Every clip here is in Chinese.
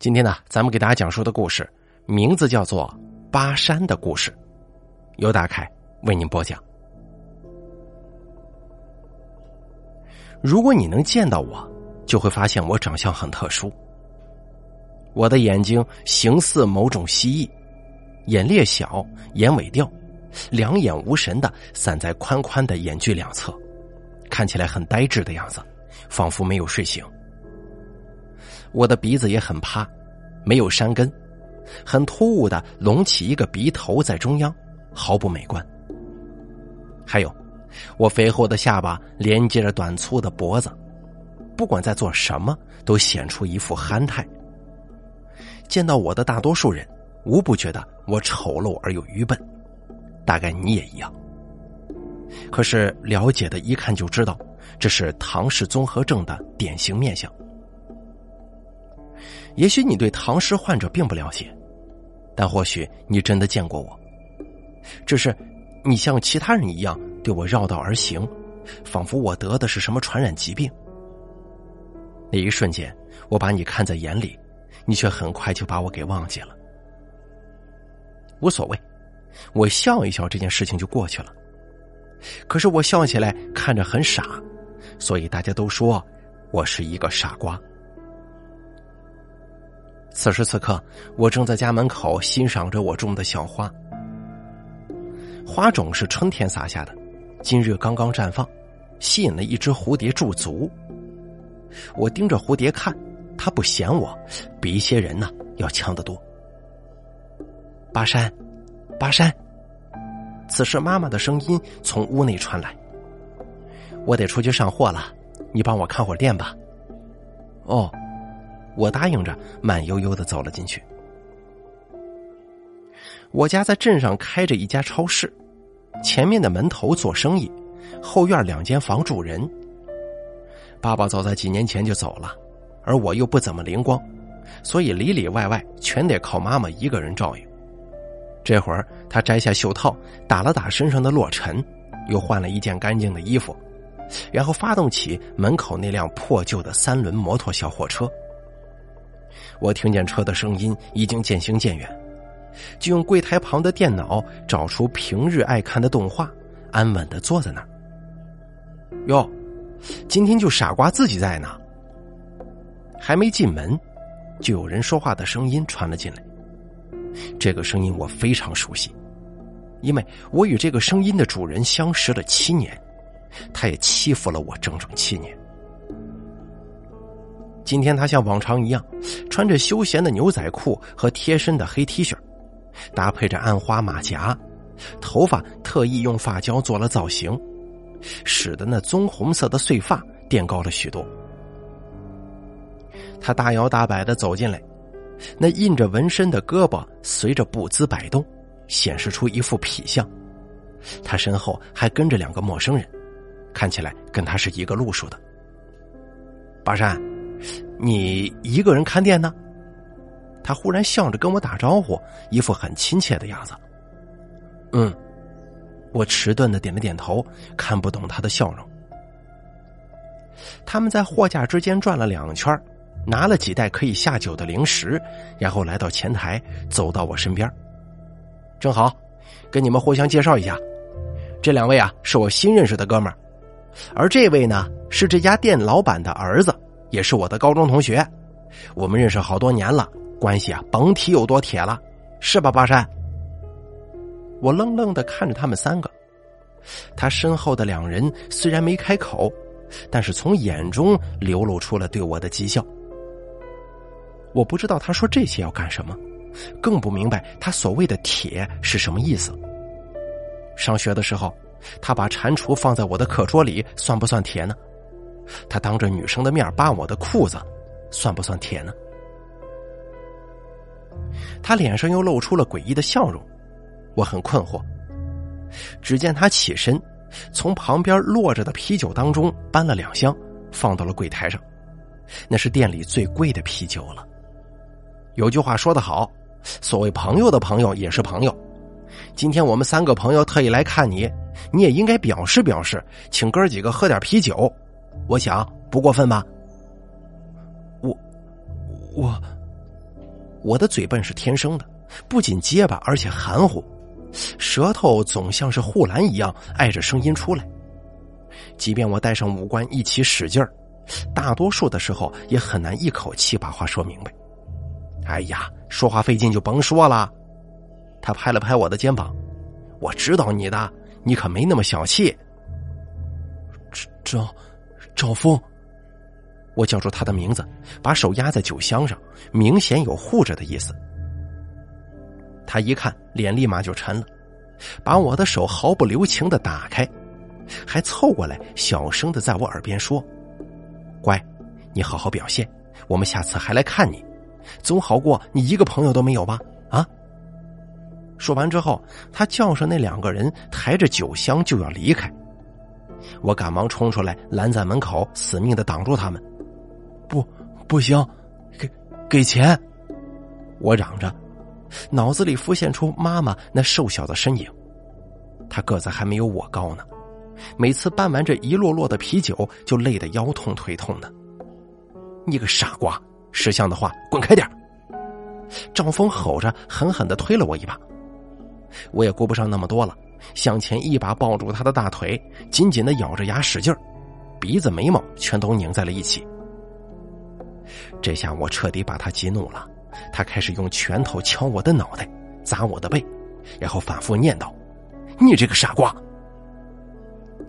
今天呢，咱们给大家讲述的故事名字叫做《巴山的故事》，由大凯为您播讲。如果你能见到我，就会发现我长相很特殊。我的眼睛形似某种蜥蜴，眼裂小，眼尾掉，两眼无神的散在宽宽的眼距两侧，看起来很呆滞的样子，仿佛没有睡醒。我的鼻子也很趴，没有山根，很突兀的隆起一个鼻头在中央，毫不美观。还有，我肥厚的下巴连接着短粗的脖子，不管在做什么，都显出一副憨态。见到我的大多数人，无不觉得我丑陋而又愚笨，大概你也一样。可是了解的一看就知道，这是唐氏综合症的典型面相。也许你对唐氏患者并不了解，但或许你真的见过我。只是，你像其他人一样对我绕道而行，仿佛我得的是什么传染疾病。那一瞬间，我把你看在眼里，你却很快就把我给忘记了。无所谓，我笑一笑，这件事情就过去了。可是我笑起来看着很傻，所以大家都说我是一个傻瓜。此时此刻，我正在家门口欣赏着我种的小花。花种是春天撒下的，今日刚刚绽放，吸引了一只蝴蝶驻足。我盯着蝴蝶看，它不嫌我，比一些人呢要强得多。巴山，巴山。此时妈妈的声音从屋内传来：“我得出去上货了，你帮我看会儿店吧。”哦。我答应着，慢悠悠的走了进去。我家在镇上开着一家超市，前面的门头做生意，后院两间房住人。爸爸早在几年前就走了，而我又不怎么灵光，所以里里外外全得靠妈妈一个人照应。这会儿，他摘下袖套，打了打身上的落尘，又换了一件干净的衣服，然后发动起门口那辆破旧的三轮摩托小货车。我听见车的声音已经渐行渐远，就用柜台旁的电脑找出平日爱看的动画，安稳的坐在那儿。哟，今天就傻瓜自己在呢。还没进门，就有人说话的声音传了进来。这个声音我非常熟悉，因为我与这个声音的主人相识了七年，他也欺负了我整整七年。今天他像往常一样，穿着休闲的牛仔裤和贴身的黑 T 恤，搭配着暗花马甲，头发特意用发胶做了造型，使得那棕红色的碎发垫高了许多。他大摇大摆的走进来，那印着纹身的胳膊随着步姿摆动，显示出一副痞相。他身后还跟着两个陌生人，看起来跟他是一个路数的。巴山。你一个人看店呢？他忽然笑着跟我打招呼，一副很亲切的样子。嗯，我迟钝的点了点头，看不懂他的笑容。他们在货架之间转了两圈，拿了几袋可以下酒的零食，然后来到前台，走到我身边。正好，跟你们互相介绍一下，这两位啊是我新认识的哥们儿，而这位呢是这家店老板的儿子。也是我的高中同学，我们认识好多年了，关系啊甭提有多铁了，是吧，巴山？我愣愣的看着他们三个，他身后的两人虽然没开口，但是从眼中流露出了对我的讥笑。我不知道他说这些要干什么，更不明白他所谓的“铁”是什么意思。上学的时候，他把蟾蜍放在我的课桌里，算不算铁呢？他当着女生的面扒我的裤子，算不算铁呢？他脸上又露出了诡异的笑容，我很困惑。只见他起身，从旁边落着的啤酒当中搬了两箱，放到了柜台上。那是店里最贵的啤酒了。有句话说得好，所谓朋友的朋友也是朋友。今天我们三个朋友特意来看你，你也应该表示表示，请哥几个喝点啤酒。我想不过分吧？我我我的嘴笨是天生的，不仅结巴，而且含糊，舌头总像是护栏一样碍着声音出来。即便我带上五官一起使劲儿，大多数的时候也很难一口气把话说明白。哎呀，说话费劲就甭说了。他拍了拍我的肩膀，我知道你的，你可没那么小气。赵赵峰，我叫住他的名字，把手压在酒箱上，明显有护着的意思。他一看，脸立马就沉了，把我的手毫不留情的打开，还凑过来小声的在我耳边说：“乖，你好好表现，我们下次还来看你，总好过你一个朋友都没有吧？”啊！说完之后，他叫上那两个人，抬着酒箱就要离开。我赶忙冲出来，拦在门口，死命的挡住他们。不，不行，给给钱！我嚷着，脑子里浮现出妈妈那瘦小的身影。她个子还没有我高呢，每次搬完这一摞摞的啤酒，就累得腰痛腿痛的。你个傻瓜，识相的话滚开点赵峰吼着，狠狠的推了我一把。我也顾不上那么多了。向前一把抱住他的大腿，紧紧的咬着牙使劲儿，鼻子眉毛全都拧在了一起。这下我彻底把他激怒了，他开始用拳头敲我的脑袋，砸我的背，然后反复念叨：“你这个傻瓜！”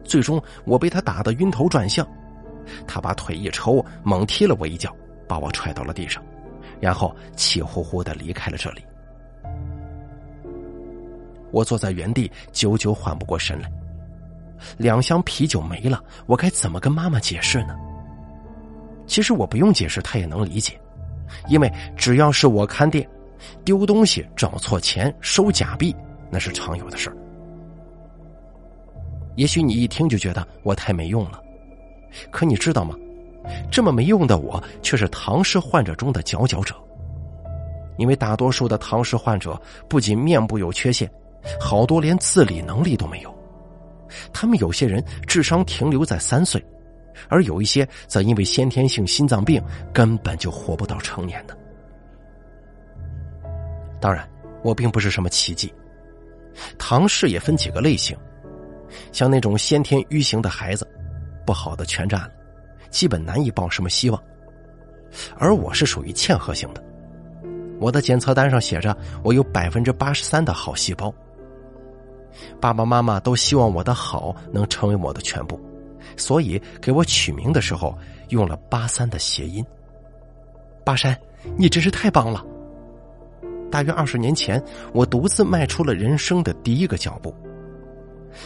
最终我被他打得晕头转向，他把腿一抽，猛踢了我一脚，把我踹到了地上，然后气呼呼的离开了这里。我坐在原地，久久缓不过神来。两箱啤酒没了，我该怎么跟妈妈解释呢？其实我不用解释，她也能理解，因为只要是我看店，丢东西、找错钱、收假币，那是常有的事儿。也许你一听就觉得我太没用了，可你知道吗？这么没用的我，却是唐氏患者中的佼佼者。因为大多数的唐氏患者不仅面部有缺陷。好多连自理能力都没有，他们有些人智商停留在三岁，而有一些则因为先天性心脏病根本就活不到成年的。当然，我并不是什么奇迹。唐氏也分几个类型，像那种先天愚型的孩子，不好的全占了，基本难以抱什么希望。而我是属于嵌合型的，我的检测单上写着我有百分之八十三的好细胞。爸爸妈妈都希望我的好能成为我的全部，所以给我取名的时候用了“八三”的谐音。巴山，你真是太棒了！大约二十年前，我独自迈出了人生的第一个脚步。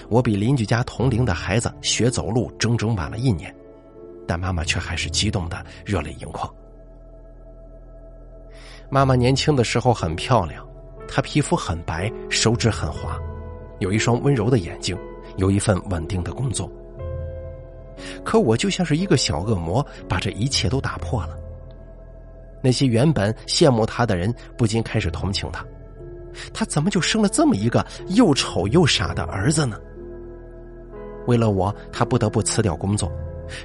我比邻居家同龄的孩子学走路整整晚了一年，但妈妈却还是激动的热泪盈眶。妈妈年轻的时候很漂亮，她皮肤很白，手指很滑。有一双温柔的眼睛，有一份稳定的工作。可我就像是一个小恶魔，把这一切都打破了。那些原本羡慕他的人，不禁开始同情他。他怎么就生了这么一个又丑又傻的儿子呢？为了我，他不得不辞掉工作，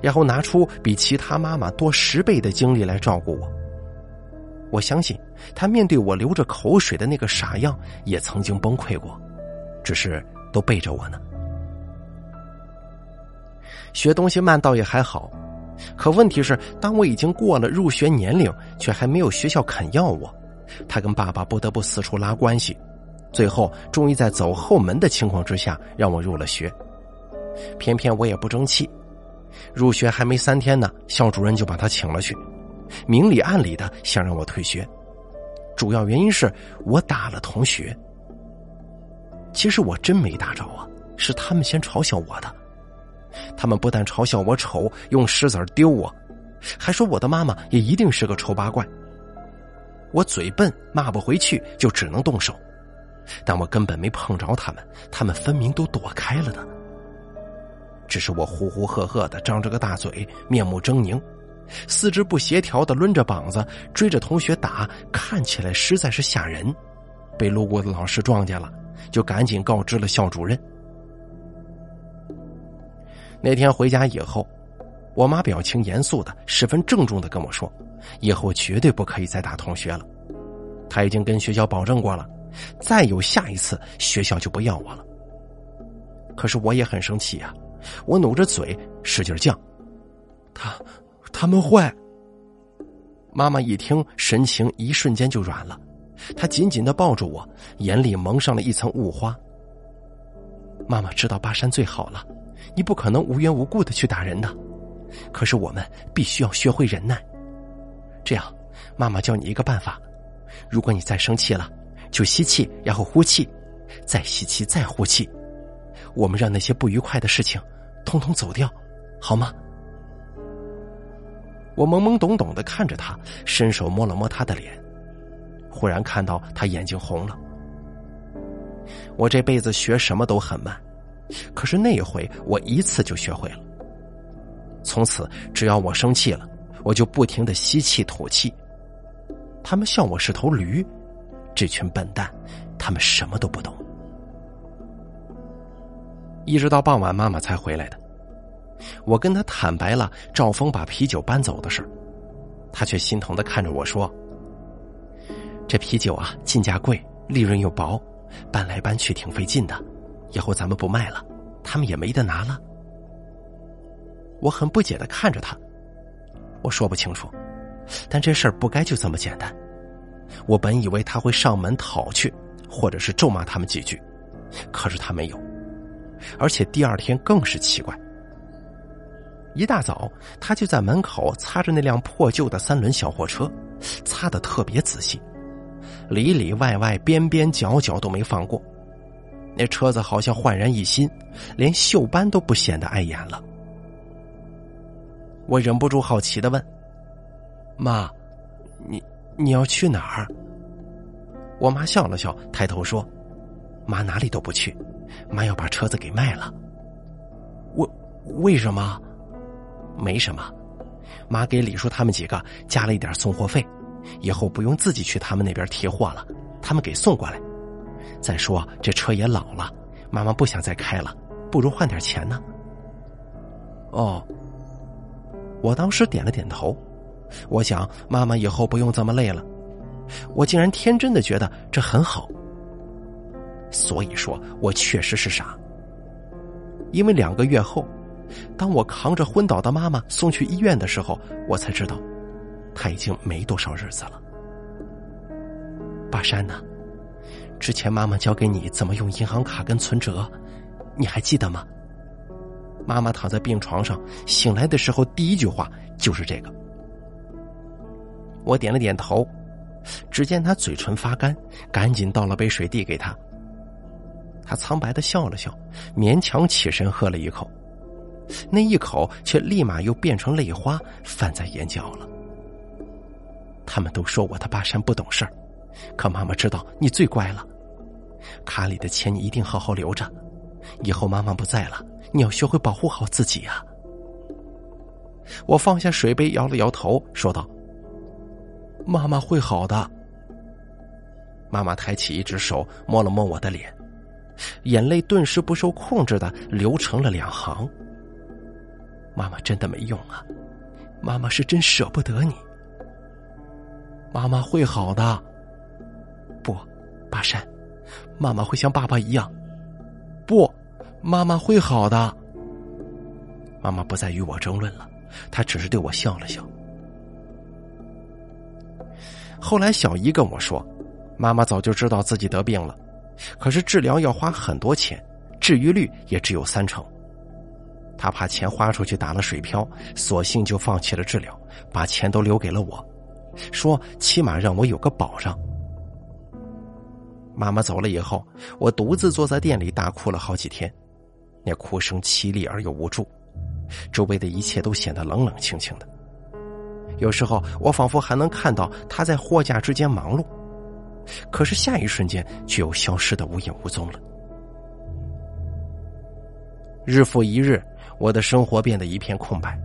然后拿出比其他妈妈多十倍的精力来照顾我。我相信，他面对我流着口水的那个傻样，也曾经崩溃过。只是都背着我呢。学东西慢倒也还好，可问题是，当我已经过了入学年龄，却还没有学校肯要我，他跟爸爸不得不四处拉关系，最后终于在走后门的情况之下让我入了学。偏偏我也不争气，入学还没三天呢，校主任就把他请了去，明里暗里的想让我退学，主要原因是我打了同学。其实我真没打着啊，是他们先嘲笑我的。他们不但嘲笑我丑，用石子丢我，还说我的妈妈也一定是个丑八怪。我嘴笨，骂不回去，就只能动手。但我根本没碰着他们，他们分明都躲开了的。只是我呼呼喝喝的，张着个大嘴，面目狰狞，四肢不协调的抡着膀子追着同学打，看起来实在是吓人。被路过的老师撞见了。就赶紧告知了校主任。那天回家以后，我妈表情严肃的、十分郑重的跟我说：“以后绝对不可以再打同学了。”他已经跟学校保证过了，再有下一次，学校就不要我了。可是我也很生气呀，我努着嘴使劲犟。他，他们坏。妈妈一听，神情一瞬间就软了，他紧紧的抱住我，眼里蒙上了一层雾花。妈妈知道巴山最好了，你不可能无缘无故的去打人的，可是我们必须要学会忍耐。这样，妈妈教你一个办法：如果你再生气了，就吸气，然后呼气，再吸气，再呼气。我们让那些不愉快的事情通通走掉，好吗？我懵懵懂懂的看着他，伸手摸了摸他的脸，忽然看到他眼睛红了。我这辈子学什么都很慢，可是那一回我一次就学会了。从此，只要我生气了，我就不停的吸气吐气。他们笑我是头驴，这群笨蛋，他们什么都不懂。一直到傍晚，妈妈才回来的。我跟他坦白了赵峰把啤酒搬走的事他却心疼的看着我说：“这啤酒啊，进价贵，利润又薄，搬来搬去挺费劲的。以后咱们不卖了，他们也没得拿了。”我很不解的看着他，我说不清楚，但这事儿不该就这么简单。我本以为他会上门讨去，或者是咒骂他们几句，可是他没有，而且第二天更是奇怪。一大早，他就在门口擦着那辆破旧的三轮小货车，擦的特别仔细，里里外外、边边角角都没放过。那车子好像焕然一新，连锈斑都不显得碍眼了。我忍不住好奇的问：“妈，你你要去哪儿？”我妈笑了笑，抬头说：“妈哪里都不去，妈要把车子给卖了。”我为什么？没什么，妈给李叔他们几个加了一点送货费，以后不用自己去他们那边提货了，他们给送过来。再说这车也老了，妈妈不想再开了，不如换点钱呢。哦，我当时点了点头，我想妈妈以后不用这么累了，我竟然天真的觉得这很好。所以说我确实是傻，因为两个月后。当我扛着昏倒的妈妈送去医院的时候，我才知道，他已经没多少日子了。巴山呢？之前妈妈教给你怎么用银行卡跟存折，你还记得吗？妈妈躺在病床上，醒来的时候第一句话就是这个。我点了点头，只见他嘴唇发干，赶紧倒了杯水递给他。他苍白的笑了笑，勉强起身喝了一口。那一口却立马又变成泪花，泛在眼角了。他们都说我的巴山不懂事儿，可妈妈知道你最乖了。卡里的钱你一定好好留着，以后妈妈不在了，你要学会保护好自己啊。我放下水杯，摇了摇头，说道：“妈妈会好的。”妈妈抬起一只手，摸了摸我的脸，眼泪顿时不受控制的流成了两行。妈妈真的没用啊！妈妈是真舍不得你。妈妈会好的。不，巴山，妈妈会像爸爸一样。不，妈妈会好的。妈妈不再与我争论了，她只是对我笑了笑。后来小姨跟我说，妈妈早就知道自己得病了，可是治疗要花很多钱，治愈率也只有三成。他怕钱花出去打了水漂，索性就放弃了治疗，把钱都留给了我，说起码让我有个保障。妈妈走了以后，我独自坐在店里大哭了好几天，那哭声凄厉而又无助，周围的一切都显得冷冷清清的。有时候我仿佛还能看到他在货架之间忙碌，可是下一瞬间却又消失的无影无踪了。日复一日。我的生活变得一片空白，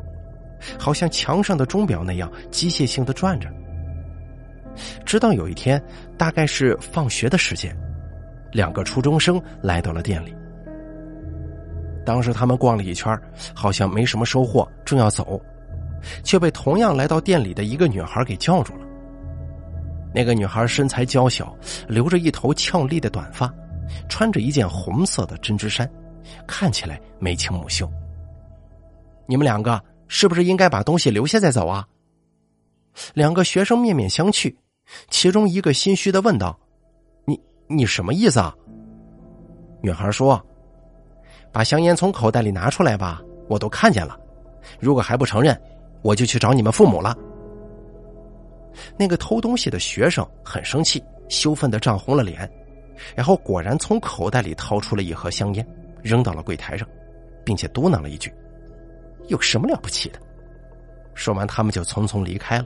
好像墙上的钟表那样机械性的转着。直到有一天，大概是放学的时间，两个初中生来到了店里。当时他们逛了一圈，好像没什么收获，正要走，却被同样来到店里的一个女孩给叫住了。那个女孩身材娇小，留着一头俏丽的短发，穿着一件红色的针织衫，看起来眉清目秀。你们两个是不是应该把东西留下再走啊？两个学生面面相觑，其中一个心虚的问道：“你你什么意思啊？”女孩说：“把香烟从口袋里拿出来吧，我都看见了。如果还不承认，我就去找你们父母了。”那个偷东西的学生很生气，羞愤的涨红了脸，然后果然从口袋里掏出了一盒香烟，扔到了柜台上，并且嘟囔了一句：“有什么了不起的？”说完，他们就匆匆离开了。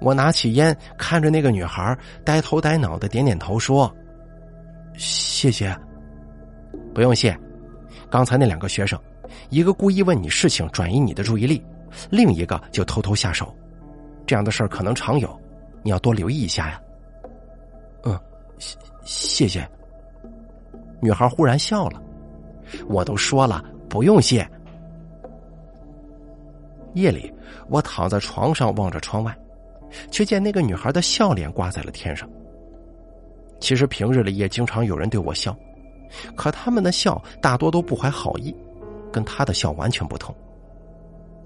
我拿起烟，看着那个女孩，呆头呆脑的点点头，说：“谢谢，不用谢。刚才那两个学生，一个故意问你事情，转移你的注意力，另一个就偷偷下手。”这样的事儿可能常有，你要多留意一下呀。嗯，谢谢谢。女孩忽然笑了，我都说了不用谢。夜里，我躺在床上望着窗外，却见那个女孩的笑脸挂在了天上。其实平日里也经常有人对我笑，可他们的笑大多都不怀好意，跟她的笑完全不同。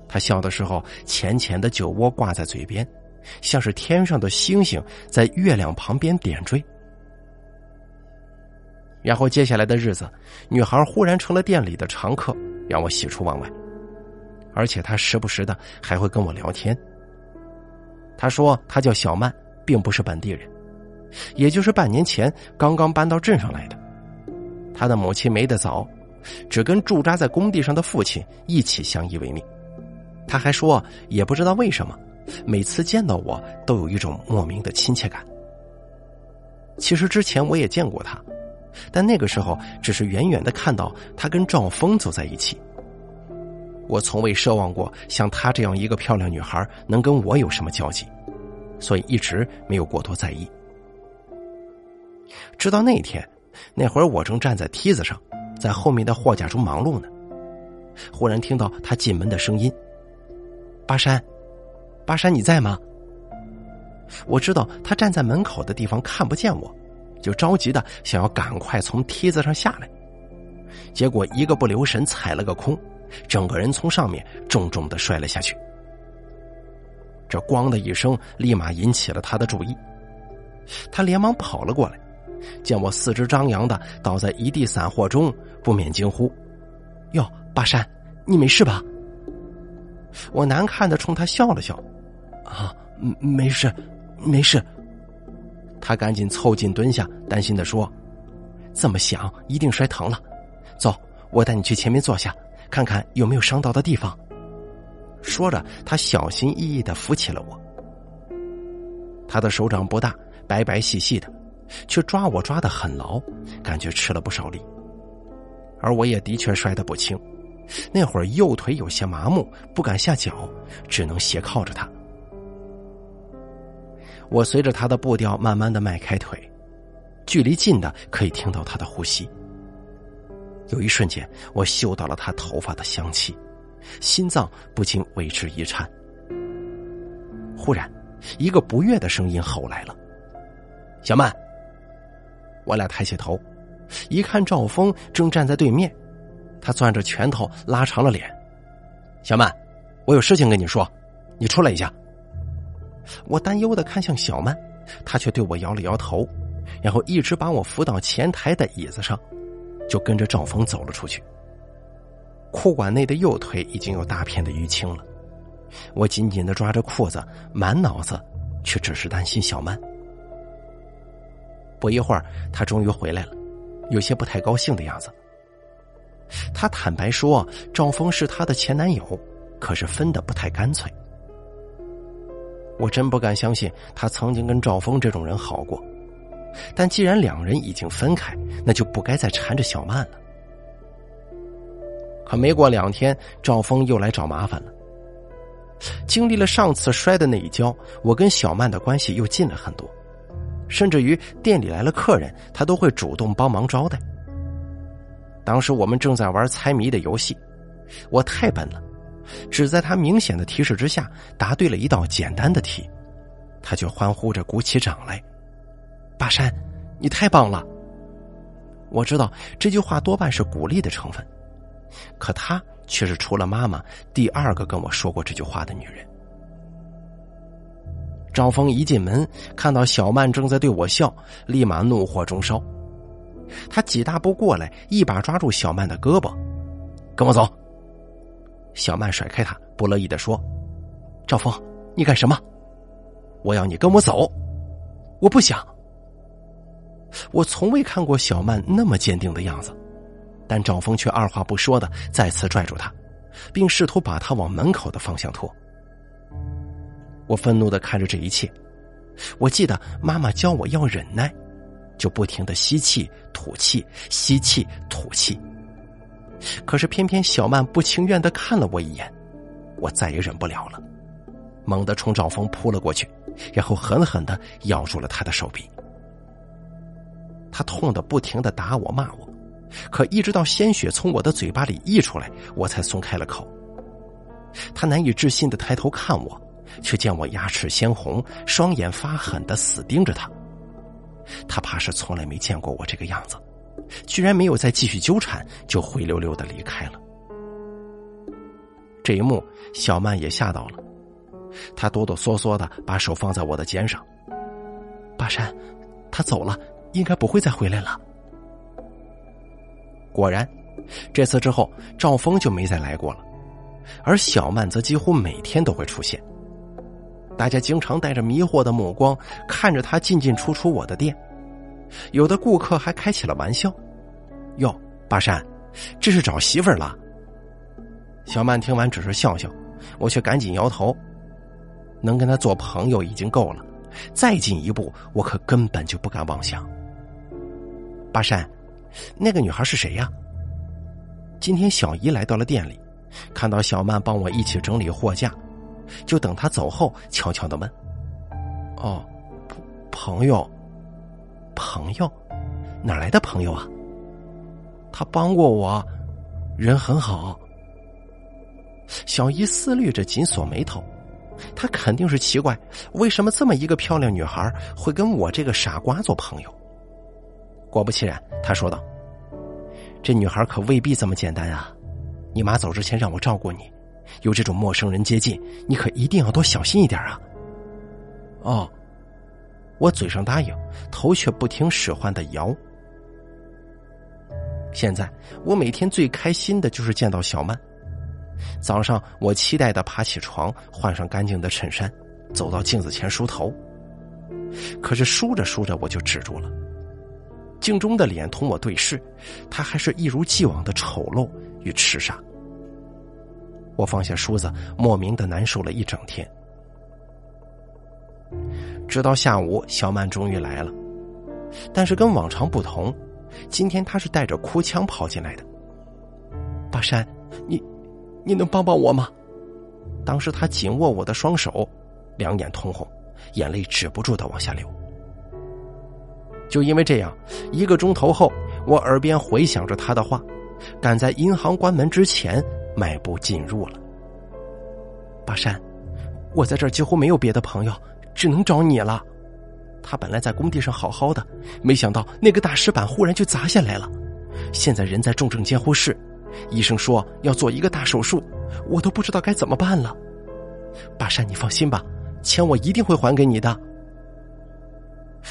他笑的时候，浅浅的酒窝挂在嘴边，像是天上的星星在月亮旁边点缀。然后接下来的日子，女孩忽然成了店里的常客，让我喜出望外。而且她时不时的还会跟我聊天。她说她叫小曼，并不是本地人，也就是半年前刚刚搬到镇上来的。她的母亲没得早，只跟驻扎在工地上的父亲一起相依为命。她还说，也不知道为什么，每次见到我都有一种莫名的亲切感。其实之前我也见过她，但那个时候只是远远的看到他跟赵峰走在一起。我从未奢望过像她这样一个漂亮女孩能跟我有什么交集，所以一直没有过多在意。直到那天，那会儿我正站在梯子上，在后面的货架中忙碌呢，忽然听到他进门的声音。巴山，巴山，你在吗？我知道他站在门口的地方看不见我，就着急的想要赶快从梯子上下来，结果一个不留神踩了个空，整个人从上面重重的摔了下去。这“咣”的一声，立马引起了他的注意，他连忙跑了过来，见我四肢张扬的倒在一地散货中，不免惊呼：“哟，巴山，你没事吧？”我难看的冲他笑了笑，啊，没事，没事。他赶紧凑近蹲下，担心的说：“这么响，一定摔疼了。走，我带你去前面坐下，看看有没有伤到的地方。”说着，他小心翼翼的扶起了我。他的手掌不大，白白细细的，却抓我抓的很牢，感觉吃了不少力。而我也的确摔得不轻。那会儿右腿有些麻木，不敢下脚，只能斜靠着他。我随着他的步调慢慢的迈开腿，距离近的可以听到他的呼吸。有一瞬间，我嗅到了他头发的香气，心脏不禁为之一颤。忽然，一个不悦的声音吼来了：“小曼！”我俩抬起头，一看赵峰正站在对面。他攥着拳头，拉长了脸。小曼，我有事情跟你说，你出来一下。我担忧的看向小曼，她却对我摇了摇头，然后一直把我扶到前台的椅子上，就跟着赵峰走了出去。裤管内的右腿已经有大片的淤青了，我紧紧的抓着裤子，满脑子却只是担心小曼。不一会儿，他终于回来了，有些不太高兴的样子。他坦白说，赵峰是她的前男友，可是分的不太干脆。我真不敢相信他曾经跟赵峰这种人好过，但既然两人已经分开，那就不该再缠着小曼了。可没过两天，赵峰又来找麻烦了。经历了上次摔的那一跤，我跟小曼的关系又近了很多，甚至于店里来了客人，他都会主动帮忙招待。当时我们正在玩猜谜的游戏，我太笨了，只在他明显的提示之下答对了一道简单的题，他却欢呼着鼓起掌来：“巴山，你太棒了！”我知道这句话多半是鼓励的成分，可她却是除了妈妈第二个跟我说过这句话的女人。赵峰一进门，看到小曼正在对我笑，立马怒火中烧。他几大步过来，一把抓住小曼的胳膊：“跟我走。”小曼甩开他，不乐意的说：“赵峰，你干什么？我要你跟我走。我不想。”我从未看过小曼那么坚定的样子，但赵峰却二话不说的再次拽住她，并试图把她往门口的方向拖。我愤怒的看着这一切，我记得妈妈教我要忍耐，就不停的吸气吐气，吸气吐气。可是偏偏小曼不情愿的看了我一眼，我再也忍不了了，猛地冲赵峰扑了过去，然后狠狠的咬住了他的手臂。他痛的不停的打我骂我，可一直到鲜血从我的嘴巴里溢出来，我才松开了口。他难以置信的抬头看我。却见我牙齿鲜红，双眼发狠的死盯着他。他怕是从来没见过我这个样子，居然没有再继续纠缠，就灰溜溜的离开了。这一幕，小曼也吓到了，她哆哆嗦嗦的把手放在我的肩上。巴山，他走了，应该不会再回来了。果然，这次之后，赵峰就没再来过了，而小曼则几乎每天都会出现。大家经常带着迷惑的目光看着他进进出出我的店，有的顾客还开起了玩笑：“哟，巴山，这是找媳妇儿了？”小曼听完只是笑笑，我却赶紧摇头：“能跟他做朋友已经够了，再进一步我可根本就不敢妄想。”巴山，那个女孩是谁呀？今天小姨来到了店里，看到小曼帮我一起整理货架。就等她走后，悄悄的问：“哦，朋友，朋友，哪来的朋友啊？他帮过我，人很好。”小姨思虑着，紧锁眉头。他肯定是奇怪，为什么这么一个漂亮女孩会跟我这个傻瓜做朋友？果不其然，他说道：“这女孩可未必这么简单啊！你妈走之前让我照顾你。”有这种陌生人接近，你可一定要多小心一点啊！哦，我嘴上答应，头却不听使唤的摇。现在我每天最开心的就是见到小曼。早上我期待的爬起床，换上干净的衬衫，走到镜子前梳头。可是梳着梳着我就止住了，镜中的脸同我对视，他还是一如既往的丑陋与痴傻。我放下梳子，莫名的难受了一整天。直到下午，小曼终于来了，但是跟往常不同，今天她是带着哭腔跑进来的。巴山，你，你能帮帮我吗？当时她紧握我的双手，两眼通红，眼泪止不住的往下流。就因为这样，一个钟头后，我耳边回响着他的话，赶在银行关门之前。迈步进入了，巴山，我在这几乎没有别的朋友，只能找你了。他本来在工地上好好的，没想到那个大石板忽然就砸下来了，现在人在重症监护室，医生说要做一个大手术，我都不知道该怎么办了。巴山，你放心吧，钱我一定会还给你的。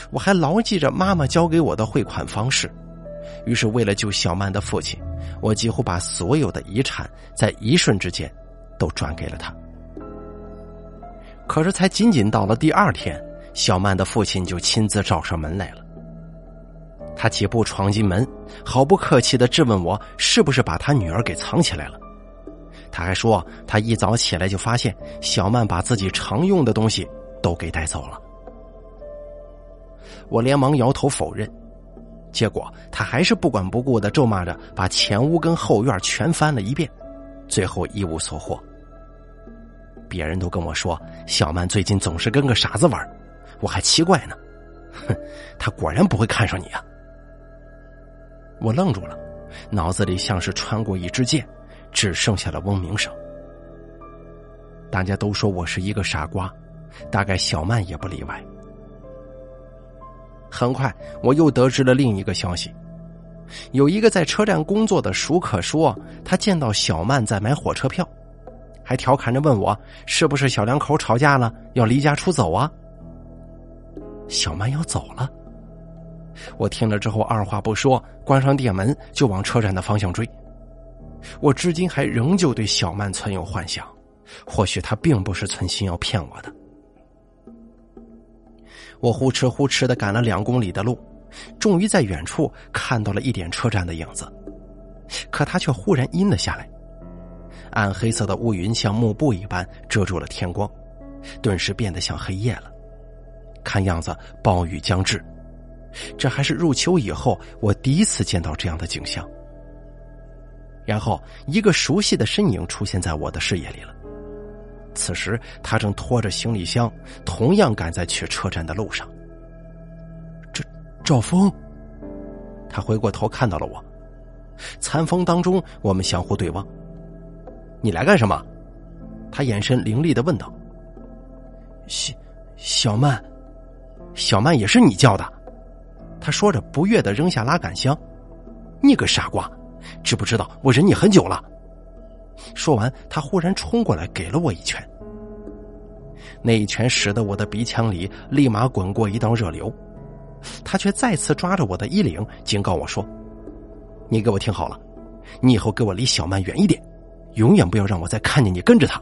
我还牢记着妈妈教给我的汇款方式。于是，为了救小曼的父亲，我几乎把所有的遗产在一瞬之间都转给了他。可是，才仅仅到了第二天，小曼的父亲就亲自找上门来了。他几步闯进门，毫不客气的质问我：“是不是把他女儿给藏起来了？”他还说，他一早起来就发现小曼把自己常用的东西都给带走了。我连忙摇头否认。结果他还是不管不顾的咒骂着，把前屋跟后院全翻了一遍，最后一无所获。别人都跟我说小曼最近总是跟个傻子玩，我还奇怪呢。哼，他果然不会看上你啊！我愣住了，脑子里像是穿过一支箭，只剩下了嗡鸣声。大家都说我是一个傻瓜，大概小曼也不例外。很快，我又得知了另一个消息：有一个在车站工作的熟客说，他见到小曼在买火车票，还调侃着问我是不是小两口吵架了，要离家出走啊？小曼要走了。我听了之后，二话不说，关上店门就往车站的方向追。我至今还仍旧对小曼存有幻想，或许她并不是存心要骗我的。我呼哧呼哧的赶了两公里的路，终于在远处看到了一点车站的影子，可它却忽然阴了下来，暗黑色的乌云像幕布一般遮住了天光，顿时变得像黑夜了。看样子暴雨将至，这还是入秋以后我第一次见到这样的景象。然后，一个熟悉的身影出现在我的视野里了。此时，他正拖着行李箱，同样赶在去车站的路上。赵赵峰，他回过头看到了我，残风当中，我们相互对望。你来干什么？他眼神凌厉的问道。小小曼，小曼也是你叫的？他说着，不悦的扔下拉杆箱。你个傻瓜！知不知道我忍你很久了？说完，他忽然冲过来给了我一拳。那一拳使得我的鼻腔里立马滚过一道热流，他却再次抓着我的衣领，警告我说：“你给我听好了，你以后给我离小曼远一点，永远不要让我再看见你跟着他。”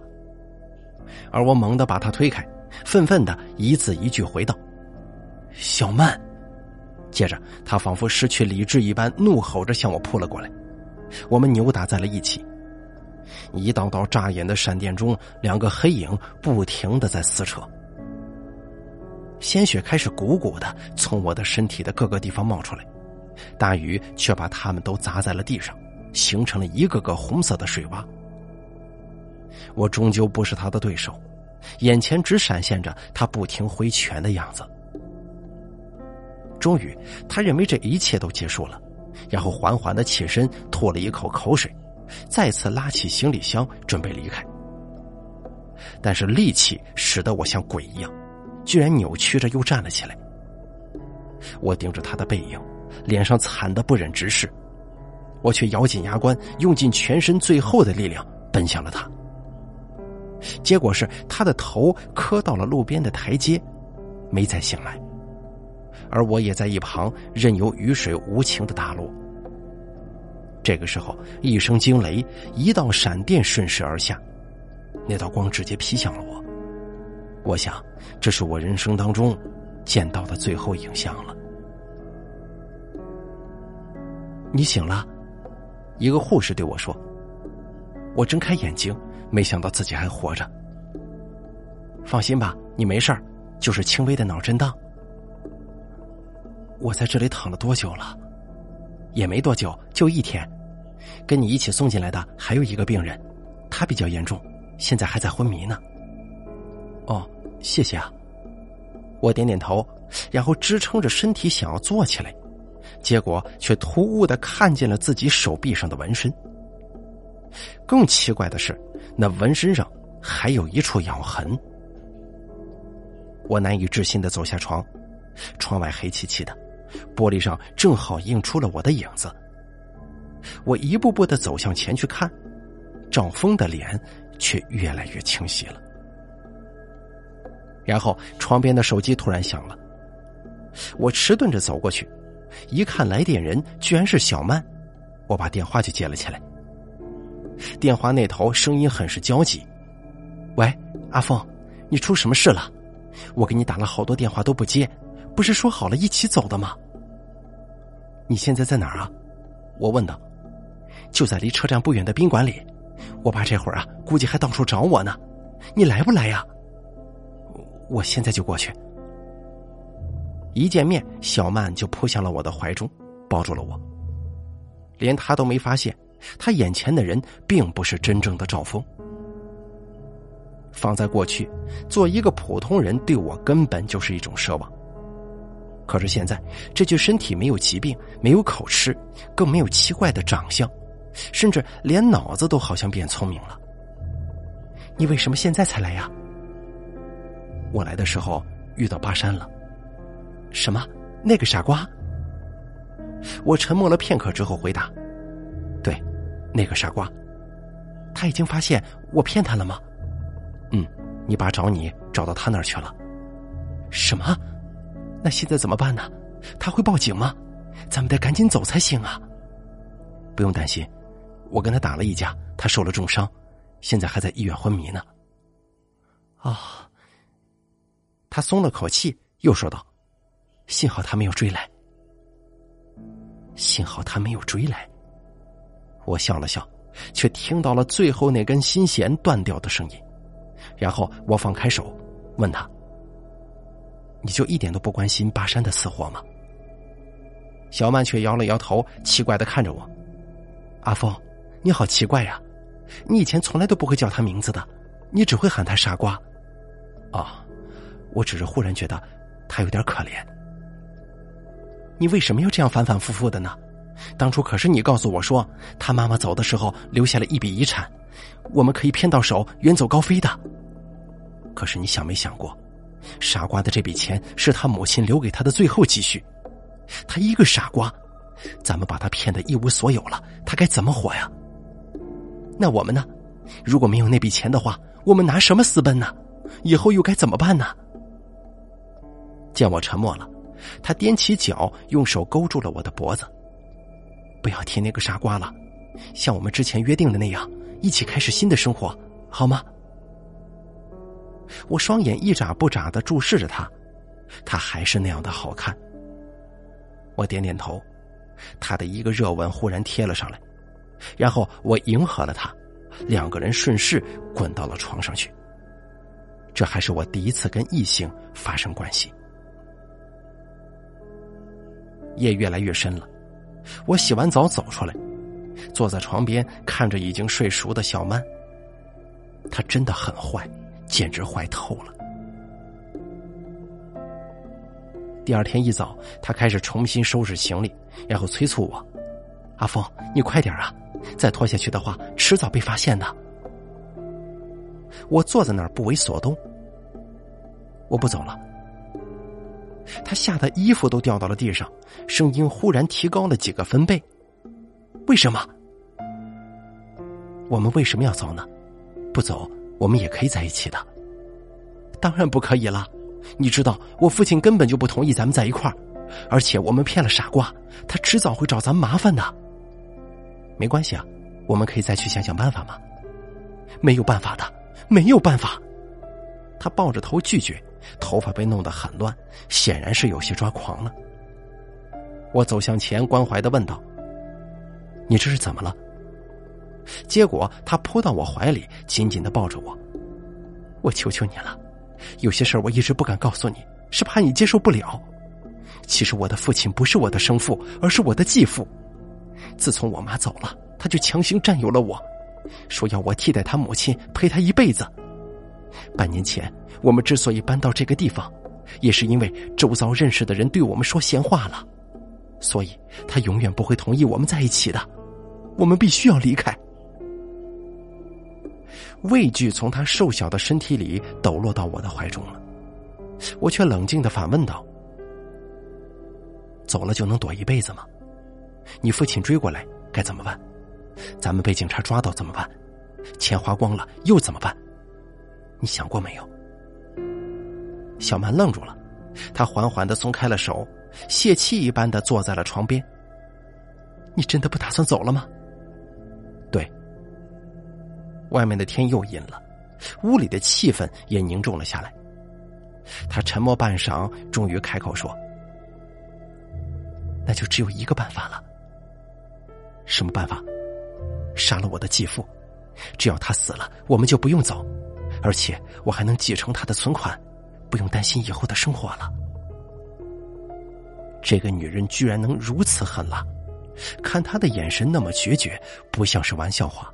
而我猛地把他推开，愤愤的一字一句回道：“小曼。”接着，他仿佛失去理智一般，怒吼着向我扑了过来。我们扭打在了一起，一道道扎眼的闪电中，两个黑影不停的在撕扯，鲜血开始鼓鼓的从我的身体的各个地方冒出来，大雨却把它们都砸在了地上，形成了一个个红色的水洼。我终究不是他的对手，眼前只闪现着他不停挥拳的样子。终于，他认为这一切都结束了。然后缓缓的起身，吐了一口口水，再次拉起行李箱准备离开。但是力气使得我像鬼一样，居然扭曲着又站了起来。我盯着他的背影，脸上惨的不忍直视，我却咬紧牙关，用尽全身最后的力量奔向了他。结果是他的头磕到了路边的台阶，没再醒来。而我也在一旁任由雨水无情的打落。这个时候，一声惊雷，一道闪电顺势而下，那道光直接劈向了我。我想，这是我人生当中见到的最后影像了。你醒了，一个护士对我说。我睁开眼睛，没想到自己还活着。放心吧，你没事儿，就是轻微的脑震荡。我在这里躺了多久了？也没多久，就一天。跟你一起送进来的还有一个病人，他比较严重，现在还在昏迷呢。哦，谢谢啊。我点点头，然后支撑着身体想要坐起来，结果却突兀的看见了自己手臂上的纹身。更奇怪的是，那纹身上还有一处咬痕。我难以置信的走下床，窗外黑漆漆的。玻璃上正好映出了我的影子。我一步步的走向前去看，赵峰的脸却越来越清晰了。然后床边的手机突然响了，我迟钝着走过去，一看来电人居然是小曼，我把电话就接了起来。电话那头声音很是焦急：“喂，阿峰，你出什么事了？我给你打了好多电话都不接，不是说好了一起走的吗？”你现在在哪儿啊？我问道。就在离车站不远的宾馆里，我爸这会儿啊，估计还到处找我呢。你来不来呀？我现在就过去。一见面，小曼就扑向了我的怀中，抱住了我。连他都没发现，他眼前的人并不是真正的赵峰。放在过去，做一个普通人对我根本就是一种奢望。可是现在，这具身体没有疾病，没有口吃，更没有奇怪的长相，甚至连脑子都好像变聪明了。你为什么现在才来呀？我来的时候遇到巴山了。什么？那个傻瓜？我沉默了片刻之后回答：“，那个傻瓜。他已经发现我骗他了吗？嗯，你爸找你找到他那儿去了。什么？那现在怎么办呢？他会报警吗？咱们得赶紧走才行啊！不用担心，我跟他打了一架，他受了重伤，现在还在医院昏迷呢。啊！他松了口气，又说道：“幸好他没有追来。”幸好他没有追来。我笑了笑，却听到了最后那根心弦断掉的声音。然后我放开手，问他：“你就一点都不关心巴山的死活吗？”小曼却摇了摇头，奇怪的看着我：“阿峰，你好奇怪呀！你以前从来都不会叫他名字的，你只会喊他傻瓜。”啊，我只是忽然觉得他有点可怜。你为什么要这样反反复复的呢？当初可是你告诉我说，他妈妈走的时候留下了一笔遗产，我们可以骗到手，远走高飞的。可是你想没想过，傻瓜的这笔钱是他母亲留给他的最后积蓄，他一个傻瓜，咱们把他骗得一无所有了，他该怎么活呀？那我们呢？如果没有那笔钱的话，我们拿什么私奔呢？以后又该怎么办呢？见我沉默了。他踮起脚，用手勾住了我的脖子。不要提那个傻瓜了，像我们之前约定的那样，一起开始新的生活，好吗？我双眼一眨不眨的注视着他，他还是那样的好看。我点点头，他的一个热吻忽然贴了上来，然后我迎合了他，两个人顺势滚到了床上去。这还是我第一次跟异性发生关系。夜越来越深了，我洗完澡走出来，坐在床边看着已经睡熟的小曼。她真的很坏，简直坏透了。第二天一早，他开始重新收拾行李，然后催促我：“阿峰，你快点啊！再拖下去的话，迟早被发现的。”我坐在那儿不为所动。我不走了。他吓得衣服都掉到了地上，声音忽然提高了几个分贝。为什么？我们为什么要走呢？不走，我们也可以在一起的。当然不可以了。你知道，我父亲根本就不同意咱们在一块儿，而且我们骗了傻瓜，他迟早会找咱们麻烦的。没关系啊，我们可以再去想想办法嘛。没有办法的，没有办法。他抱着头拒绝。头发被弄得很乱，显然是有些抓狂了。我走向前，关怀的问道：“你这是怎么了？”结果他扑到我怀里，紧紧的抱着我。我求求你了，有些事我一直不敢告诉你，是怕你接受不了。其实我的父亲不是我的生父，而是我的继父。自从我妈走了，他就强行占有了我，说要我替代他母亲，陪他一辈子。半年前，我们之所以搬到这个地方，也是因为周遭认识的人对我们说闲话了，所以他永远不会同意我们在一起的。我们必须要离开。畏惧从他瘦小的身体里抖落到我的怀中了，我却冷静的反问道：“走了就能躲一辈子吗？你父亲追过来该怎么办？咱们被警察抓到怎么办？钱花光了又怎么办？”你想过没有？小曼愣住了，她缓缓的松开了手，泄气一般的坐在了床边。你真的不打算走了吗？对。外面的天又阴了，屋里的气氛也凝重了下来。他沉默半晌，终于开口说：“那就只有一个办法了。什么办法？杀了我的继父，只要他死了，我们就不用走。”而且我还能继承他的存款，不用担心以后的生活了。这个女人居然能如此狠辣，看她的眼神那么决绝，不像是玩笑话。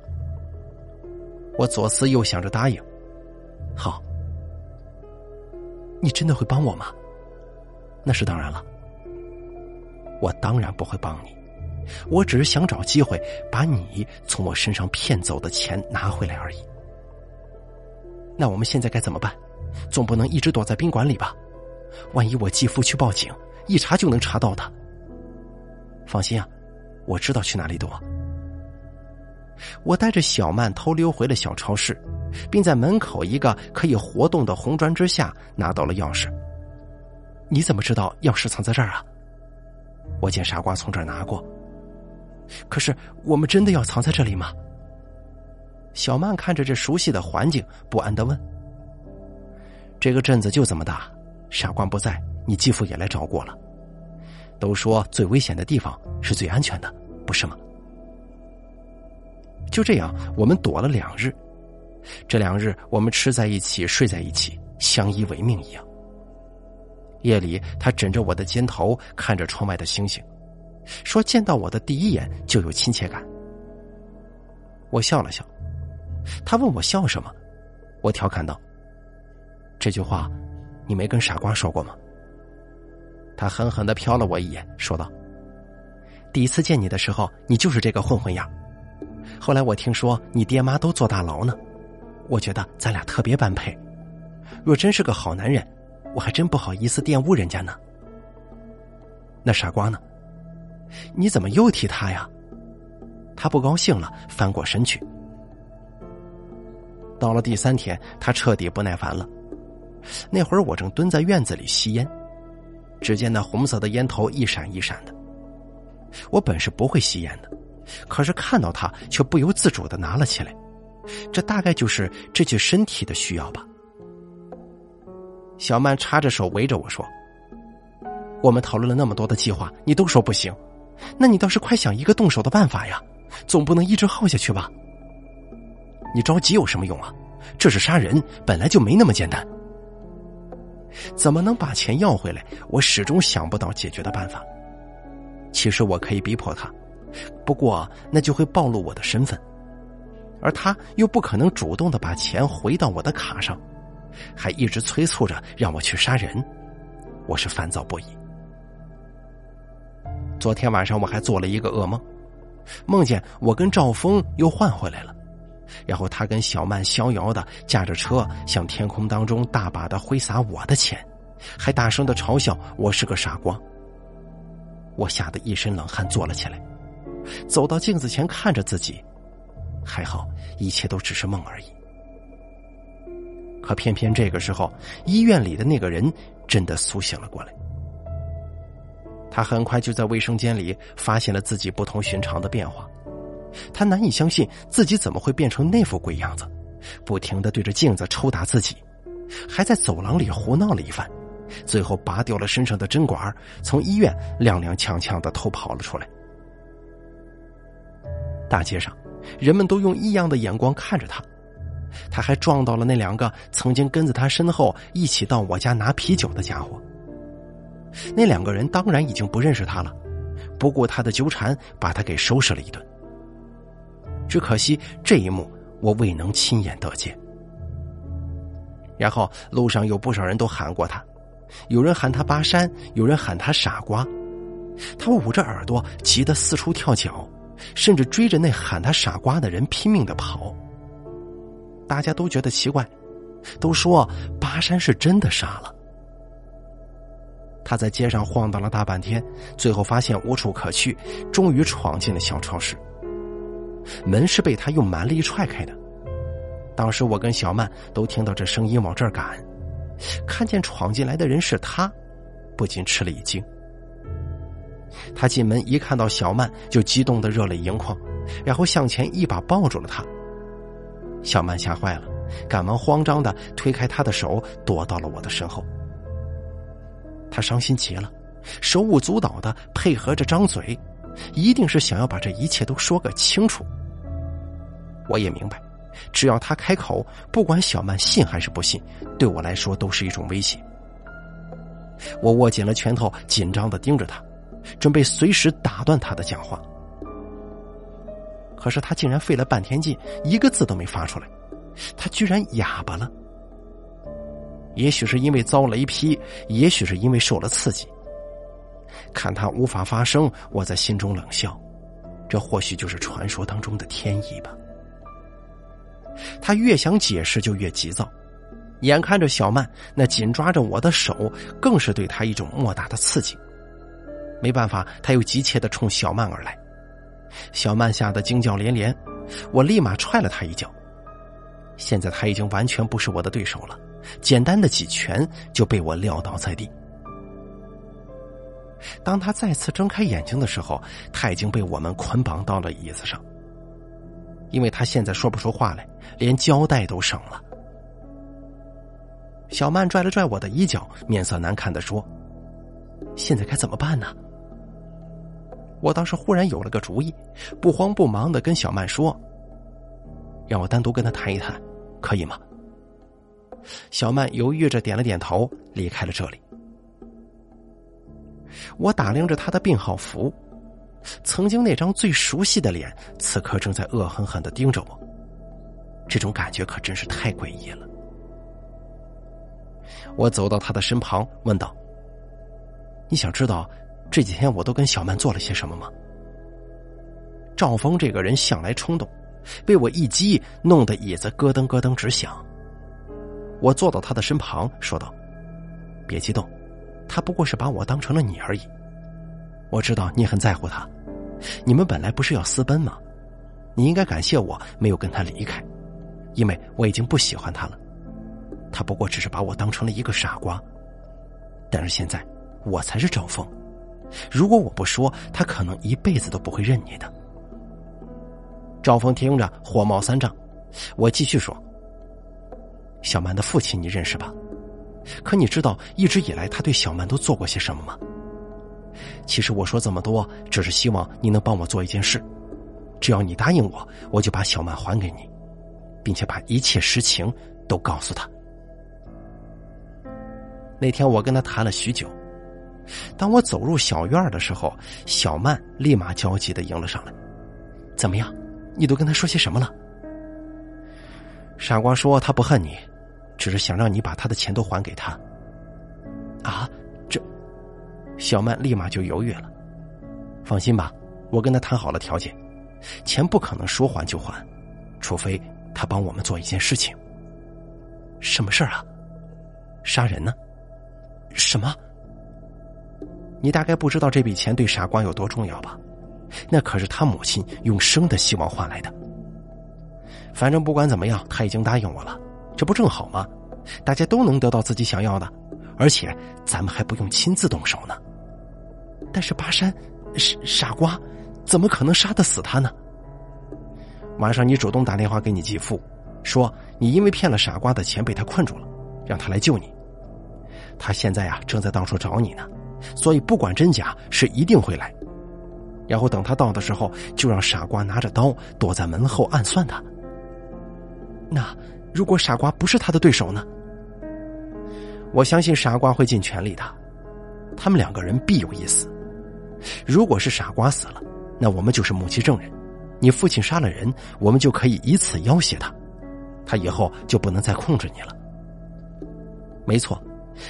我左思右想着答应：“好。”你真的会帮我吗？那是当然了。我当然不会帮你，我只是想找机会把你从我身上骗走的钱拿回来而已。那我们现在该怎么办？总不能一直躲在宾馆里吧？万一我继父去报警，一查就能查到的。放心啊，我知道去哪里躲。我带着小曼偷溜回了小超市，并在门口一个可以活动的红砖之下拿到了钥匙。你怎么知道钥匙藏在这儿啊？我见傻瓜从这儿拿过。可是我们真的要藏在这里吗？小曼看着这熟悉的环境，不安的问：“这个镇子就这么大，傻瓜不在，你继父也来找过了。都说最危险的地方是最安全的，不是吗？”就这样，我们躲了两日。这两日，我们吃在一起，睡在一起，相依为命一样。夜里，他枕着我的肩头，看着窗外的星星，说：“见到我的第一眼就有亲切感。”我笑了笑。他问我笑什么，我调侃道：“这句话，你没跟傻瓜说过吗？”他狠狠的瞟了我一眼，说道：“第一次见你的时候，你就是这个混混样。后来我听说你爹妈都坐大牢呢，我觉得咱俩特别般配。若真是个好男人，我还真不好意思玷污人家呢。那傻瓜呢？你怎么又提他呀？”他不高兴了，翻过身去。到了第三天，他彻底不耐烦了。那会儿我正蹲在院子里吸烟，只见那红色的烟头一闪一闪的。我本是不会吸烟的，可是看到他，却不由自主的拿了起来。这大概就是这具身体的需要吧。小曼插着手围着我说：“我们讨论了那么多的计划，你都说不行，那你倒是快想一个动手的办法呀！总不能一直耗下去吧？”你着急有什么用啊？这是杀人，本来就没那么简单。怎么能把钱要回来？我始终想不到解决的办法。其实我可以逼迫他，不过那就会暴露我的身份，而他又不可能主动的把钱回到我的卡上，还一直催促着让我去杀人，我是烦躁不已。昨天晚上我还做了一个噩梦，梦见我跟赵峰又换回来了。然后他跟小曼逍遥的驾着车向天空当中大把的挥洒我的钱，还大声的嘲笑我是个傻瓜。我吓得一身冷汗，坐了起来，走到镜子前看着自己，还好一切都只是梦而已。可偏偏这个时候，医院里的那个人真的苏醒了过来。他很快就在卫生间里发现了自己不同寻常的变化。他难以相信自己怎么会变成那副鬼样子，不停的对着镜子抽打自己，还在走廊里胡闹了一番，最后拔掉了身上的针管，从医院踉踉跄跄的偷跑了出来。大街上，人们都用异样的眼光看着他，他还撞到了那两个曾经跟在他身后一起到我家拿啤酒的家伙。那两个人当然已经不认识他了，不顾他的纠缠，把他给收拾了一顿。只可惜这一幕我未能亲眼得见。然后路上有不少人都喊过他，有人喊他巴山，有人喊他傻瓜。他捂着耳朵，急得四处跳脚，甚至追着那喊他傻瓜的人拼命的跑。大家都觉得奇怪，都说巴山是真的傻了。他在街上晃荡了大半天，最后发现无处可去，终于闯进了小超市。门是被他用蛮力踹开的。当时我跟小曼都听到这声音往这儿赶，看见闯进来的人是他，不禁吃了一惊。他进门一看到小曼，就激动的热泪盈眶，然后向前一把抱住了她。小曼吓坏了，赶忙慌张的推开他的手，躲到了我的身后。他伤心极了，手舞足蹈的配合着张嘴。一定是想要把这一切都说个清楚。我也明白，只要他开口，不管小曼信还是不信，对我来说都是一种威胁。我握紧了拳头，紧张的盯着他，准备随时打断他的讲话。可是他竟然费了半天劲，一个字都没发出来。他居然哑巴了。也许是因为遭雷劈，也许是因为受了刺激。看他无法发声，我在心中冷笑，这或许就是传说当中的天意吧。他越想解释就越急躁，眼看着小曼那紧抓着我的手，更是对他一种莫大的刺激。没办法，他又急切的冲小曼而来，小曼吓得惊叫连连，我立马踹了他一脚。现在他已经完全不是我的对手了，简单的几拳就被我撂倒在地。当他再次睁开眼睛的时候，他已经被我们捆绑到了椅子上，因为他现在说不出话来，连胶带都省了。小曼拽了拽我的衣角，面色难看的说：“现在该怎么办呢？”我当时忽然有了个主意，不慌不忙的跟小曼说：“让我单独跟他谈一谈，可以吗？”小曼犹豫着点了点头，离开了这里。我打量着他的病号服，曾经那张最熟悉的脸，此刻正在恶狠狠的盯着我。这种感觉可真是太诡异了。我走到他的身旁，问道：“你想知道？”这几天我都跟小曼做了些什么吗？赵峰这个人向来冲动，被我一击弄得椅子咯噔咯噔直响。我坐到他的身旁，说道：“别激动，他不过是把我当成了你而已。我知道你很在乎他，你们本来不是要私奔吗？你应该感谢我没有跟他离开，因为我已经不喜欢他了。他不过只是把我当成了一个傻瓜，但是现在我才是赵峰。”如果我不说，他可能一辈子都不会认你的。赵峰听着火冒三丈，我继续说：“小曼的父亲你认识吧？可你知道一直以来他对小曼都做过些什么吗？其实我说这么多，只是希望你能帮我做一件事。只要你答应我，我就把小曼还给你，并且把一切实情都告诉他。”那天我跟他谈了许久。当我走入小院的时候，小曼立马焦急的迎了上来：“怎么样？你都跟他说些什么了？”傻瓜说：“他不恨你，只是想让你把他的钱都还给他。”啊，这……小曼立马就犹豫了。放心吧，我跟他谈好了条件，钱不可能说还就还，除非他帮我们做一件事情。什么事儿啊？杀人呢？什么？你大概不知道这笔钱对傻瓜有多重要吧？那可是他母亲用生的希望换来的。反正不管怎么样，他已经答应我了，这不正好吗？大家都能得到自己想要的，而且咱们还不用亲自动手呢。但是巴山，傻傻瓜，怎么可能杀得死他呢？晚上你主动打电话给你继父，说你因为骗了傻瓜的钱被他困住了，让他来救你。他现在啊正在到处找你呢。所以不管真假，是一定会来。然后等他到的时候，就让傻瓜拿着刀躲在门后暗算他。那如果傻瓜不是他的对手呢？我相信傻瓜会尽全力的。他们两个人必有一死。如果是傻瓜死了，那我们就是目击证人。你父亲杀了人，我们就可以以此要挟他，他以后就不能再控制你了。没错。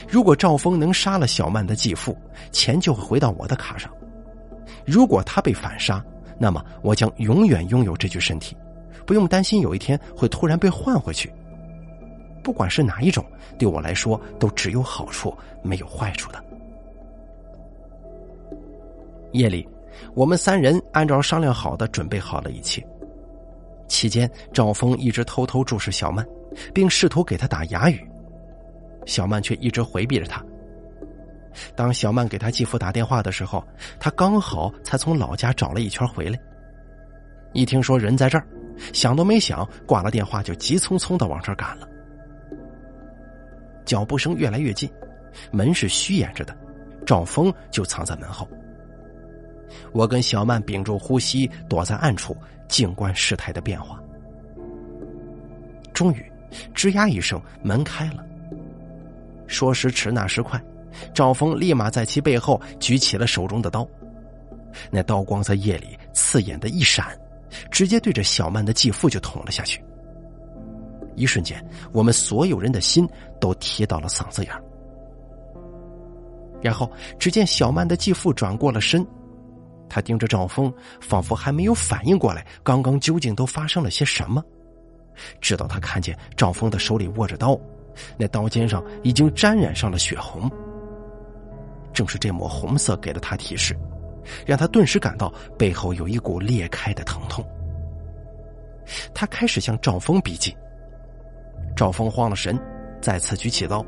如果赵峰能杀了小曼的继父，钱就会回到我的卡上；如果他被反杀，那么我将永远拥有这具身体，不用担心有一天会突然被换回去。不管是哪一种，对我来说都只有好处，没有坏处的。夜里，我们三人按照商量好的准备好了一切。期间，赵峰一直偷偷注视小曼，并试图给他打哑语。小曼却一直回避着他。当小曼给他继父打电话的时候，他刚好才从老家找了一圈回来。一听说人在这儿，想都没想，挂了电话就急匆匆的往这儿赶了。脚步声越来越近，门是虚掩着的，赵峰就藏在门后。我跟小曼屏住呼吸，躲在暗处，静观事态的变化。终于，吱呀一声，门开了。说时迟，那时快，赵峰立马在其背后举起了手中的刀，那刀光在夜里刺眼的一闪，直接对着小曼的继父就捅了下去。一瞬间，我们所有人的心都提到了嗓子眼然后，只见小曼的继父转过了身，他盯着赵峰，仿佛还没有反应过来刚刚究竟都发生了些什么。直到他看见赵峰的手里握着刀。那刀尖上已经沾染上了血红。正是这抹红色给了他提示，让他顿时感到背后有一股裂开的疼痛。他开始向赵峰逼近。赵峰慌了神，再次举起刀，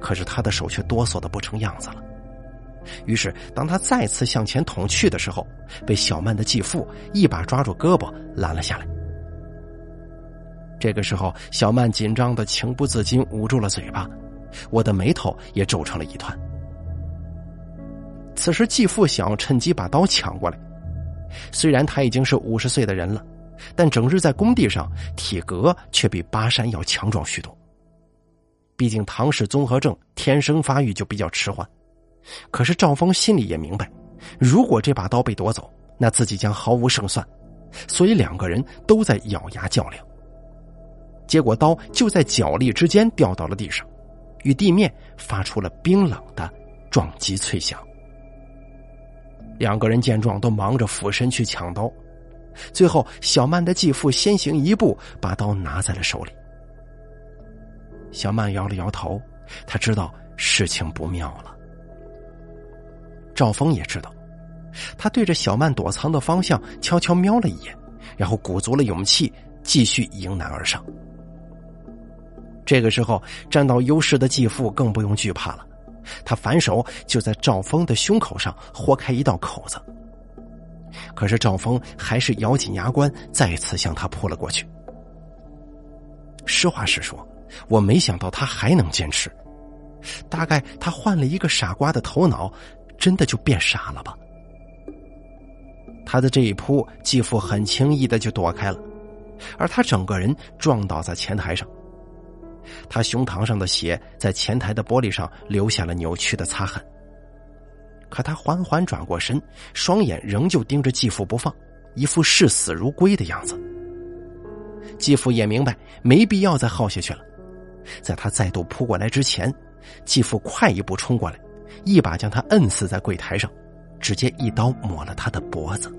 可是他的手却哆嗦的不成样子了。于是，当他再次向前捅去的时候，被小曼的继父一把抓住胳膊拦了下来。这个时候，小曼紧张的情不自禁捂住了嘴巴，我的眉头也皱成了一团。此时，继父想趁机把刀抢过来，虽然他已经是五十岁的人了，但整日在工地上，体格却比巴山要强壮许多。毕竟唐氏综合症天生发育就比较迟缓。可是赵峰心里也明白，如果这把刀被夺走，那自己将毫无胜算，所以两个人都在咬牙较量。结果刀就在脚力之间掉到了地上，与地面发出了冰冷的撞击脆响。两个人见状都忙着俯身去抢刀，最后小曼的继父先行一步把刀拿在了手里。小曼摇了摇头，他知道事情不妙了。赵峰也知道，他对着小曼躲藏的方向悄悄瞄了一眼，然后鼓足了勇气继续迎难而上。这个时候，占到优势的继父更不用惧怕了，他反手就在赵峰的胸口上豁开一道口子。可是赵峰还是咬紧牙关，再次向他扑了过去。实话实说，我没想到他还能坚持，大概他换了一个傻瓜的头脑。真的就变傻了吧？他的这一扑，继父很轻易的就躲开了，而他整个人撞倒在前台上，他胸膛上的血在前台的玻璃上留下了扭曲的擦痕。可他缓缓转过身，双眼仍旧盯着继父不放，一副视死如归的样子。继父也明白没必要再耗下去了，在他再度扑过来之前，继父快一步冲过来。一把将他摁死在柜台上，直接一刀抹了他的脖子。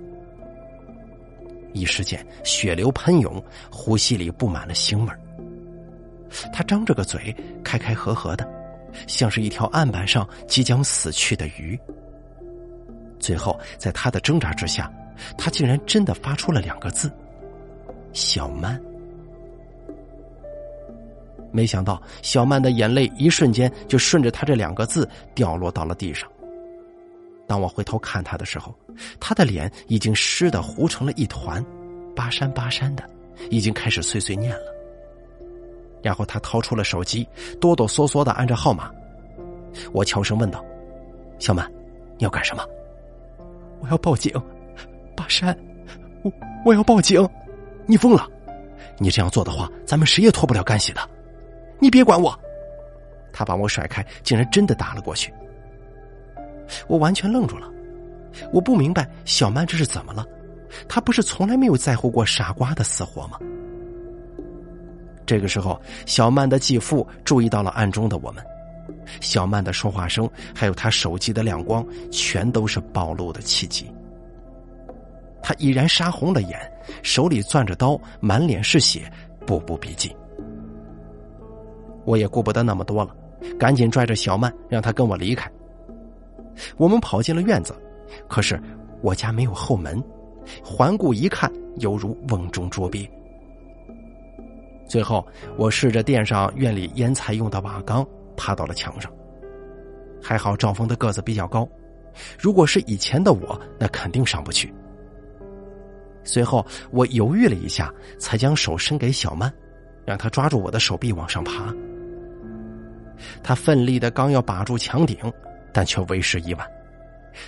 一时间血流喷涌，呼吸里布满了腥味他张着个嘴，开开合合的，像是一条案板上即将死去的鱼。最后，在他的挣扎之下，他竟然真的发出了两个字：“小曼。”没想到，小曼的眼泪一瞬间就顺着他这两个字掉落到了地上。当我回头看他的时候，他的脸已经湿的糊成了一团，巴山巴山的，已经开始碎碎念了。然后他掏出了手机，哆哆嗦嗦的按着号码。我悄声问道：“小曼，你要干什么？”“我要报警，巴山，我我要报警。”“你疯了！你这样做的话，咱们谁也脱不了干系的。”你别管我！他把我甩开，竟然真的打了过去。我完全愣住了，我不明白小曼这是怎么了？她不是从来没有在乎过傻瓜的死活吗？这个时候，小曼的继父注意到了暗中的我们，小曼的说话声，还有他手机的亮光，全都是暴露的契机。他已然杀红了眼，手里攥着刀，满脸是血，步步逼近。我也顾不得那么多了，赶紧拽着小曼，让她跟我离开。我们跑进了院子，可是我家没有后门，环顾一看，犹如瓮中捉鳖。最后，我试着垫上院里腌菜用的瓦缸，爬到了墙上。还好赵峰的个子比较高，如果是以前的我，那肯定上不去。随后，我犹豫了一下，才将手伸给小曼，让她抓住我的手臂往上爬。他奋力的刚要把住墙顶，但却为时已晚。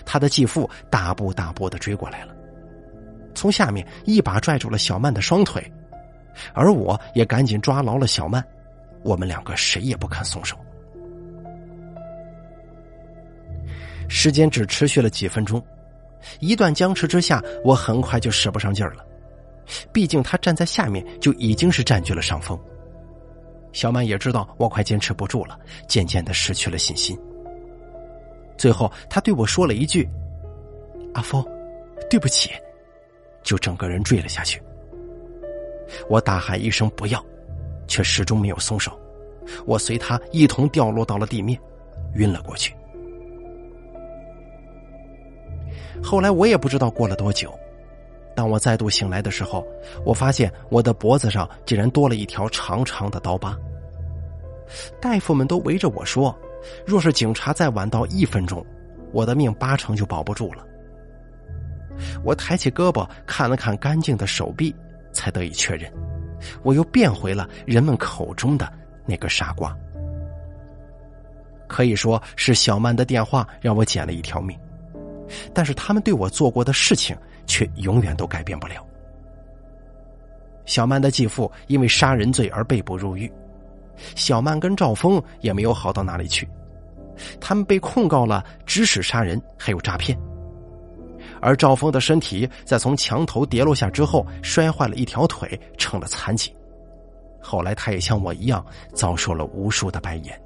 他的继父大步大步的追过来了，从下面一把拽住了小曼的双腿，而我也赶紧抓牢了小曼。我们两个谁也不肯松手。时间只持续了几分钟，一段僵持之下，我很快就使不上劲儿了。毕竟他站在下面就已经是占据了上风。小曼也知道我快坚持不住了，渐渐的失去了信心。最后，他对我说了一句：“阿峰，对不起。”就整个人坠了下去。我大喊一声“不要”，却始终没有松手。我随他一同掉落到了地面，晕了过去。后来我也不知道过了多久，当我再度醒来的时候，我发现我的脖子上竟然多了一条长长的刀疤。大夫们都围着我说：“若是警察再晚到一分钟，我的命八成就保不住了。”我抬起胳膊看了看干净的手臂，才得以确认，我又变回了人们口中的那个傻瓜。可以说是小曼的电话让我捡了一条命。但是他们对我做过的事情，却永远都改变不了。小曼的继父因为杀人罪而被捕入狱，小曼跟赵峰也没有好到哪里去，他们被控告了指使杀人还有诈骗。而赵峰的身体在从墙头跌落下之后，摔坏了一条腿，成了残疾。后来他也像我一样遭受了无数的白眼。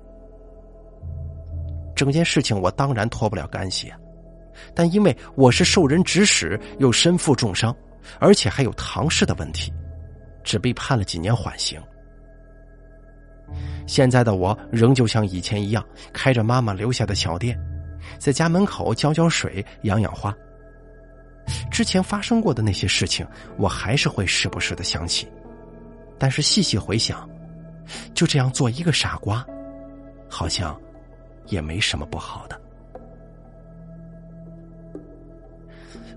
整件事情我当然脱不了干系。但因为我是受人指使，又身负重伤，而且还有唐氏的问题，只被判了几年缓刑。现在的我仍旧像以前一样，开着妈妈留下的小店，在家门口浇浇水、养养花。之前发生过的那些事情，我还是会时不时的想起，但是细细回想，就这样做一个傻瓜，好像也没什么不好的。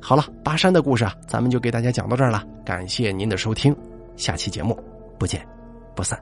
好了，巴山的故事啊，咱们就给大家讲到这儿了。感谢您的收听，下期节目不见不散。